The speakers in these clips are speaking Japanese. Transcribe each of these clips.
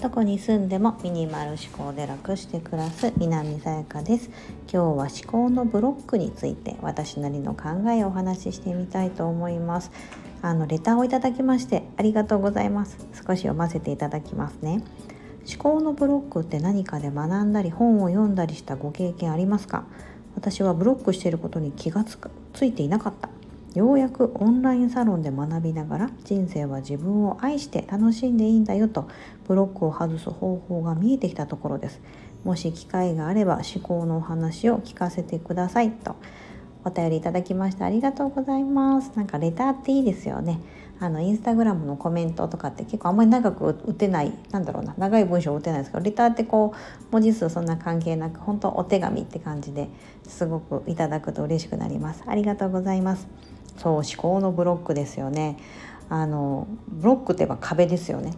どこに住んでもミニマル思考で楽して暮らす南さやかです。今日は思考のブロックについて私なりの考えをお話ししてみたいと思います。あのレターをいただきましてありがとうございます。少し読ませていただきますね思考のブロックって何かで学んだり本を読んだりしたご経験ありますか？私はブロックしていることに気がつついていなかった。ようやくオンラインサロンで学びながら人生は自分を愛して楽しんでいいんだよとブロックを外す方法が見えてきたところです。もし機会があれば思考のお話を聞かせてくださいと。お便りいただきましてありがとうございます。なんかレターっていいですよね。あのインスタグラムのコメントとかって結構あんまり長く打てないなんだろうな長い文章打てないですけどレターってこう文字数そんな関係なく本当お手紙って感じですごくいただくと嬉しくなります。ありがとうございます。そう思考のブロックですよね。あのブロックといえば壁ですよね。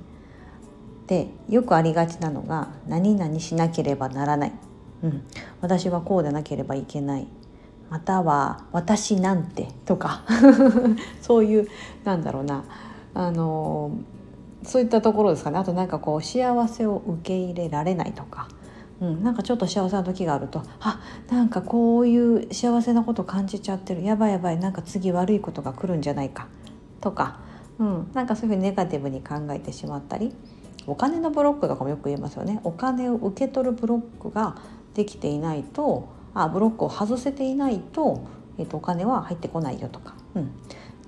でよくありがちなのが何々しなければならない、うん、私はこうでなければいけない。または「私なんて」とか。そういうなんだろうな。あのそういったところですかね。あとなんかこう幸せを受け入れられないとか、うん、なんかちょっと幸せな時があるとあなんかこういう幸せなこと感じちゃってる。やばいやばいなんか次悪いことが来るんじゃないか。とか、うん、なんかそういうふうにネガティブに考えてしまったりお金のブロックとかもよく言いますよね。お金を受け取るブロックができていないとあブロックを外せていないと,、えーと、お金は入ってこないよとか。うん。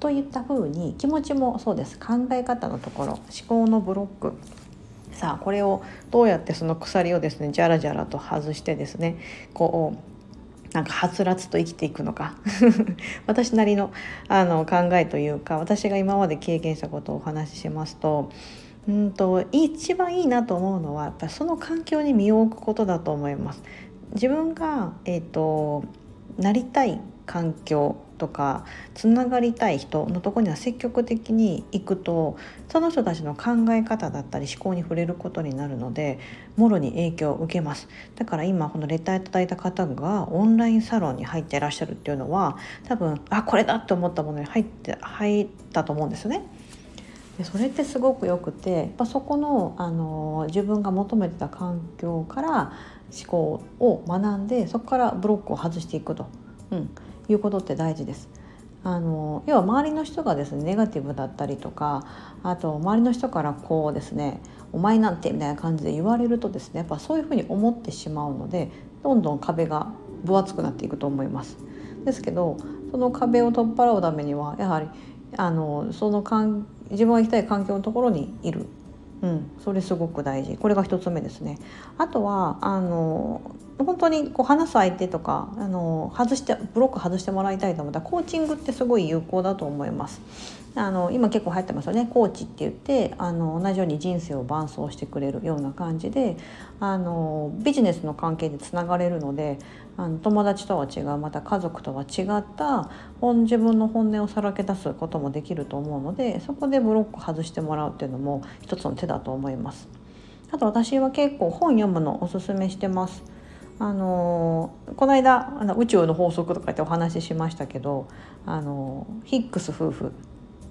といったふうに気持ちもそうです。考え方のところ思考のブロック。さあこれをどうやってその鎖をですねじゃらじゃらと外してですねこうなんかはつらつと生きていくのか 私なりのあの考えというか私が今まで経験したことをお話ししますとうんと一番いいなと思うのはやっぱその環境に身を置くことだと思います。自分が、えーと、なりたい環境とかつながりたい人のとこには積極的に行くとその人たちの考え方だったり思考に触れることになるのでもろに影響を受けます。だから今このレターいただいた方がオンラインサロンに入っていらっしゃるっていうのは多分あこれだって思ったものに入って入ったと思うんですよね。でそれってすごくよくてやっぱそこの、あの自分が求めてた環境から思考を学んでそこからブロックを外していくと、うん、いうことって大事です。あの要は周りの人がですねネガティブだったりとかあと周りの人からこうですね「お前なんて」みたいな感じで言われるとですねやっぱそういうふうに思ってしまうのでどんどん壁が分厚くなっていくと思います。ですけどその壁を取っ払うためにはやはりあのそのかん自分が行きたい環境のところにいるうん、それすごく大事これが1つ目ですねあとはあの本当にこう話す相手とかあの外してブロック外してもらいたいと思ったらコーチングってすごい有効だと思いますあの今結構流行ってますよねコーチって言ってあの同じように人生を伴走してくれるような感じであのビジネスの関係でつながれるのであの友達とは違うまた家族とは違った本自分の本音をさらけ出すこともできると思うのでそこでブロック外してもらうっていうのも一つの手だと思います。あと私は結構本読むのおすすめしてます。あのこの間あの宇宙の法則とかってお話ししましたけどあのヒックス夫婦っ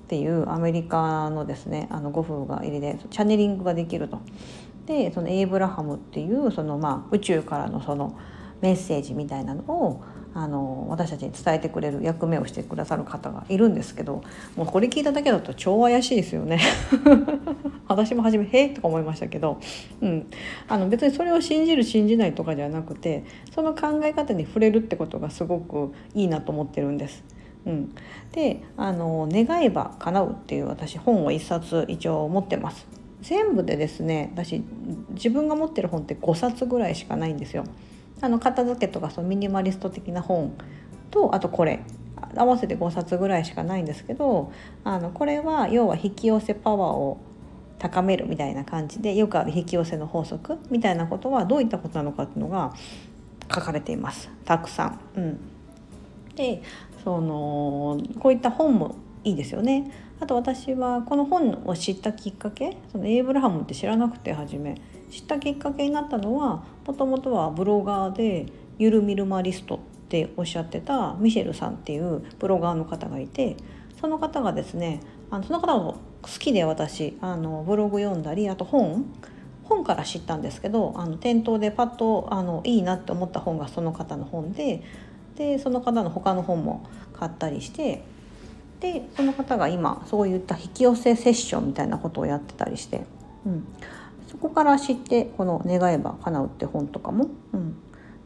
ていうアメリカのですねあのご夫婦が入りでチャネリングができると。でそのエイブラハムっていうその、まあ、宇宙からのそのメッセージみたいなのをあの私たちに伝えてくれる役目をしてくださる方がいるんですけどもうこれ聞いただけだと超怪しいですよね 私も初め「へえ」とか思いましたけど、うん、あの別にそれを信じる信じないとかではなくてその考え方に触れるってことがすごくいいなと思ってるんです。うん、であの「願えば叶う」っていう私本を一冊一応持ってます。全部でですね私自分が持ってる本って5冊ぐらいしかないんですよ。あの片付けとかそのミニマリスト的な本とあとこれ合わせて5冊ぐらいしかないんですけどあのこれは要は引き寄せパワーを高めるみたいな感じでよくある引き寄せの法則みたいなことはどういったことなのかっていうのが書かれていますたくさん。うん、でそのこういった本もいいですよね。あと私はこの本を知ったきっかけそのエイブラハムって知らなくて初め知ったきっかけになったのはもともとはブロガーでゆるミルマリストっておっしゃってたミシェルさんっていうブロガーの方がいてその方がですねあのその方も好きで私あのブログ読んだりあと本本から知ったんですけどあの店頭でパッとあのいいなって思った本がその方の本ででその方の他の本も買ったりしてでその方が今そういった引き寄せセッションみたいなことをやってたりして、うん、そこから知ってこの「願えば叶う」って本とかも、うん、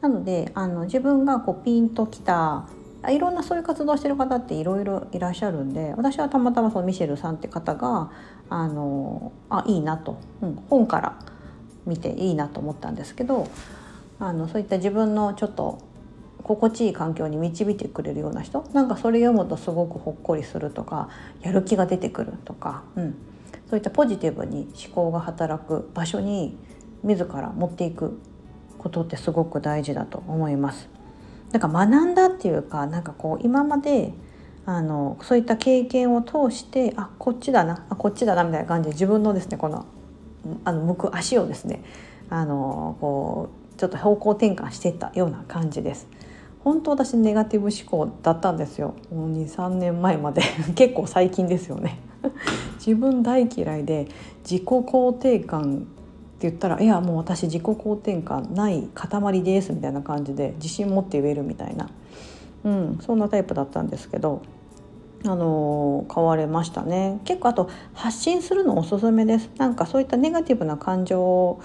なのであの自分がこうピンときたいろんなそういう活動してる方っていろいろいらっしゃるんで私はたまたまそのミシェルさんって方があのあいいなと、うん、本から見ていいなと思ったんですけどあのそういった自分のちょっと心地いい環境に導いてくれるような人なんかそれ読むとすごくほっこりするとかやる気が出てくるとか、うん、そういったポジティブに思考が働く場所に自ら持っていくことってすごく大事だと思います。なんか学んだっていうかなんかこう今まであのそういった経験を通してあこっちだなあこっちだなみたいな感じで自分のですねこのあの向く足をですねあのこうちょっと方向転換していったような感じです。本当私ネガティブ思考だったんですよ23年前まで 結構最近ですよね自分大嫌いで自己肯定感って言ったら「いやもう私自己肯定感ない塊です」みたいな感じで自信持って言えるみたいな、うん、そんなタイプだったんですけどあの変われましたね。結構あと発信するのおすすめです。なんかそういったネガティブな感情、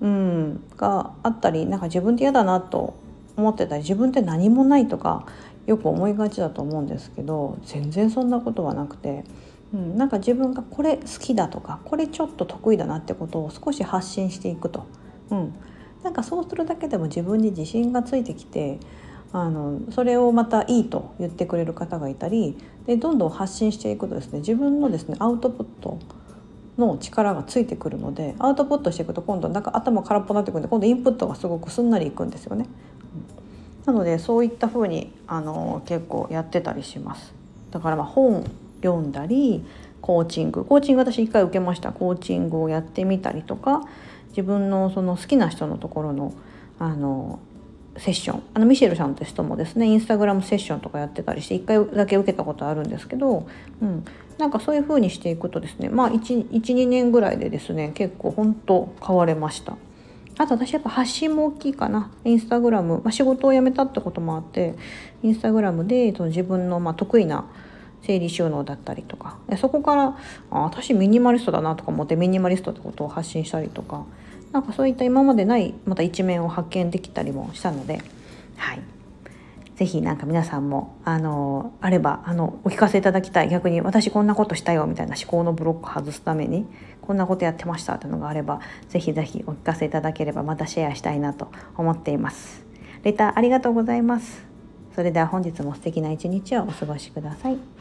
うん、があったりなんか自分って嫌だなと思ってたり自分って何もないとかよく思いがちだと思うんですけど全然そんなことはなくて、うん、なんか自分がこれ好きだとかこれちょっと得意だなってことを少し発信していくと、うん、なんかそうするだけでも自分に自信がついてきてあのそれをまたいいと言ってくれる方がいたりでどんどん発信していくとですね自分のですねアウトプットの力がついてくるのでアウトプットしていくと今度なんか頭空っぽになってくるんで今度インプットがすごくすんなりいくんですよね。なのでそういった風にあに結構やってたりします。だからま本読んだりコーチング。コーチング私一回受けました。コーチングをやってみたりとか自分のその好きな人のところのあのセッション。あのミシェルさんって人もですねインスタグラムセッションとかやってたりして1回だけ受けたことあるんですけど、うん、なんかそういう風にしていくとですねまあ12年ぐらいでですね結構本当変われました。あと私やっぱ発信も大きいかな。インスタグラム、まあ、仕事を辞めたってこともあってインスタグラムでその自分のまあ得意な整理収納だったりとかそこからあ私ミニマリストだなとか思ってミニマリストってことを発信したりとかなんかそういった今までないまた一面を発見できたりもしたので、はい。ぜひなんか皆さんもあのあればあのお聞かせいただきたい逆に私こんなことしたよみたいな思考のブロック外すためにこんなことやってましたっていうのがあればぜひぜひお聞かせいただければまたシェアしたいなと思っています。レターありがとうございます。それでは本日も素敵な一日をお過ごしください。